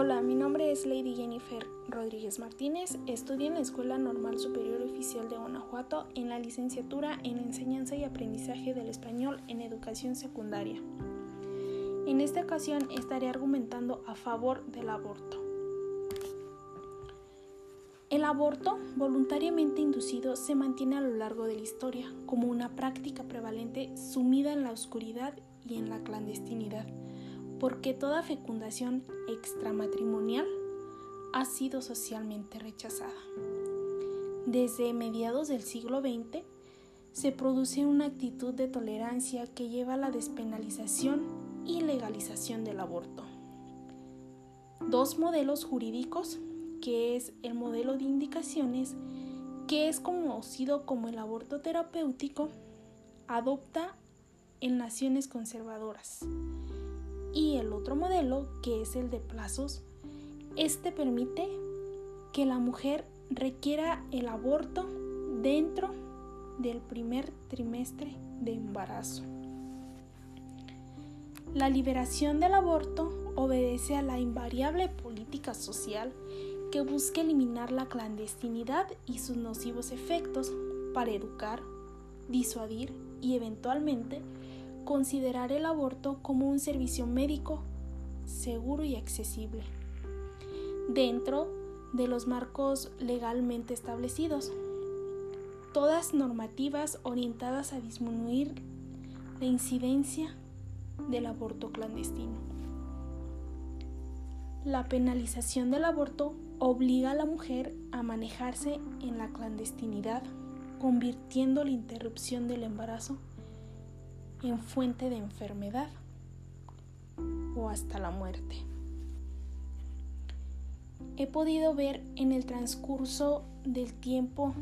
Hola, mi nombre es Lady Jennifer Rodríguez Martínez. Estudio en la Escuela Normal Superior Oficial de Guanajuato en la licenciatura en Enseñanza y Aprendizaje del Español en Educación Secundaria. En esta ocasión estaré argumentando a favor del aborto. El aborto voluntariamente inducido se mantiene a lo largo de la historia como una práctica prevalente sumida en la oscuridad y en la clandestinidad porque toda fecundación extramatrimonial ha sido socialmente rechazada. Desde mediados del siglo XX se produce una actitud de tolerancia que lleva a la despenalización y legalización del aborto. Dos modelos jurídicos, que es el modelo de indicaciones, que es conocido como el aborto terapéutico, adopta en naciones conservadoras y el otro modelo, que es el de plazos, este permite que la mujer requiera el aborto dentro del primer trimestre de embarazo. La liberación del aborto obedece a la invariable política social que busca eliminar la clandestinidad y sus nocivos efectos para educar, disuadir y eventualmente considerar el aborto como un servicio médico seguro y accesible, dentro de los marcos legalmente establecidos, todas normativas orientadas a disminuir la incidencia del aborto clandestino. La penalización del aborto obliga a la mujer a manejarse en la clandestinidad, convirtiendo la interrupción del embarazo en fuente de enfermedad o hasta la muerte. He podido ver en el transcurso del tiempo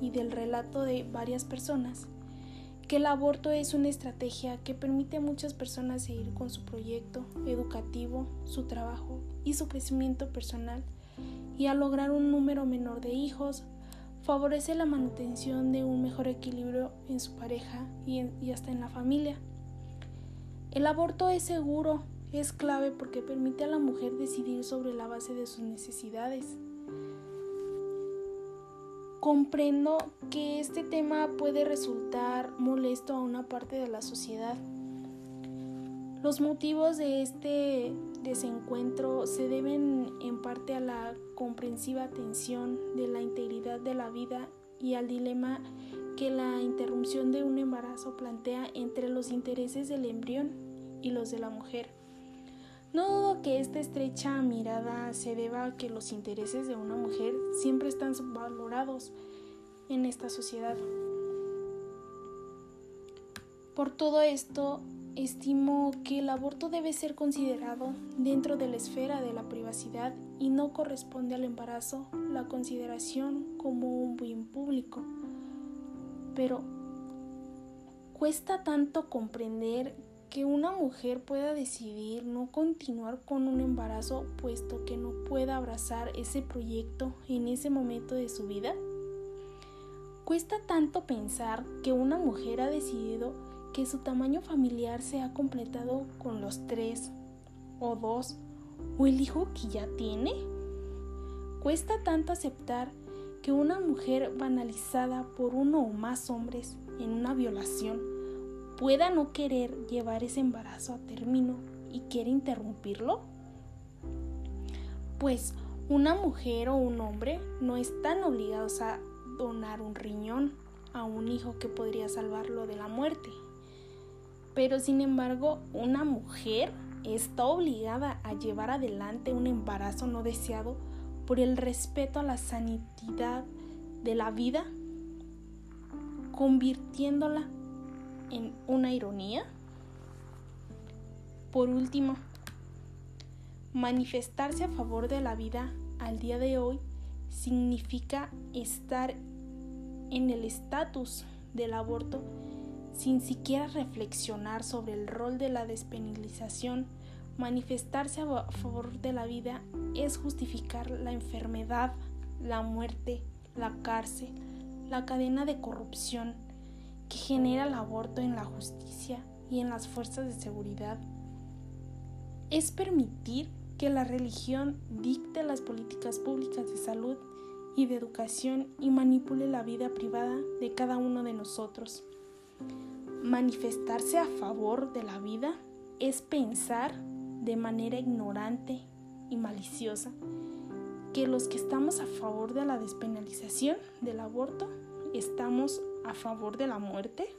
y del relato de varias personas que el aborto es una estrategia que permite a muchas personas seguir con su proyecto educativo, su trabajo y su crecimiento personal y a lograr un número menor de hijos, favorece la manutención de un mejor equilibrio en su pareja y, hasta en la familia. El aborto es seguro, es clave porque permite a la mujer decidir sobre la base de sus necesidades. Comprendo que este tema puede resultar molesto a una parte de la sociedad. Los motivos de este desencuentro se deben en parte a la comprensiva atención de la integridad de la vida y al dilema que la interrupción de un embarazo plantea entre los intereses del embrión y los de la mujer. No dudo que esta estrecha mirada se deba a que los intereses de una mujer siempre están subvalorados en esta sociedad. Por todo esto, Estimo que el aborto debe ser considerado dentro de la esfera de la privacidad y no corresponde al embarazo la consideración como un bien público. Pero cuesta tanto comprender que una mujer pueda decidir no continuar con un embarazo puesto que no pueda abrazar ese proyecto en ese momento de su vida. Cuesta tanto pensar que una mujer ha decidido que su tamaño familiar se ha completado con los tres o dos o el hijo que ya tiene? Cuesta tanto aceptar que una mujer banalizada por uno o más hombres en una violación pueda no querer llevar ese embarazo a término y quiere interrumpirlo? Pues una mujer o un hombre no están obligados a donar un riñón a un hijo que podría salvarlo de la muerte. Pero sin embargo, una mujer está obligada a llevar adelante un embarazo no deseado por el respeto a la sanidad de la vida, convirtiéndola en una ironía. Por último, manifestarse a favor de la vida al día de hoy significa estar en el estatus del aborto sin siquiera reflexionar sobre el rol de la despenalización, manifestarse a favor de la vida es justificar la enfermedad, la muerte, la cárcel, la cadena de corrupción que genera el aborto en la justicia y en las fuerzas de seguridad. Es permitir que la religión dicte las políticas públicas de salud y de educación y manipule la vida privada de cada uno de nosotros. Manifestarse a favor de la vida es pensar de manera ignorante y maliciosa que los que estamos a favor de la despenalización del aborto estamos a favor de la muerte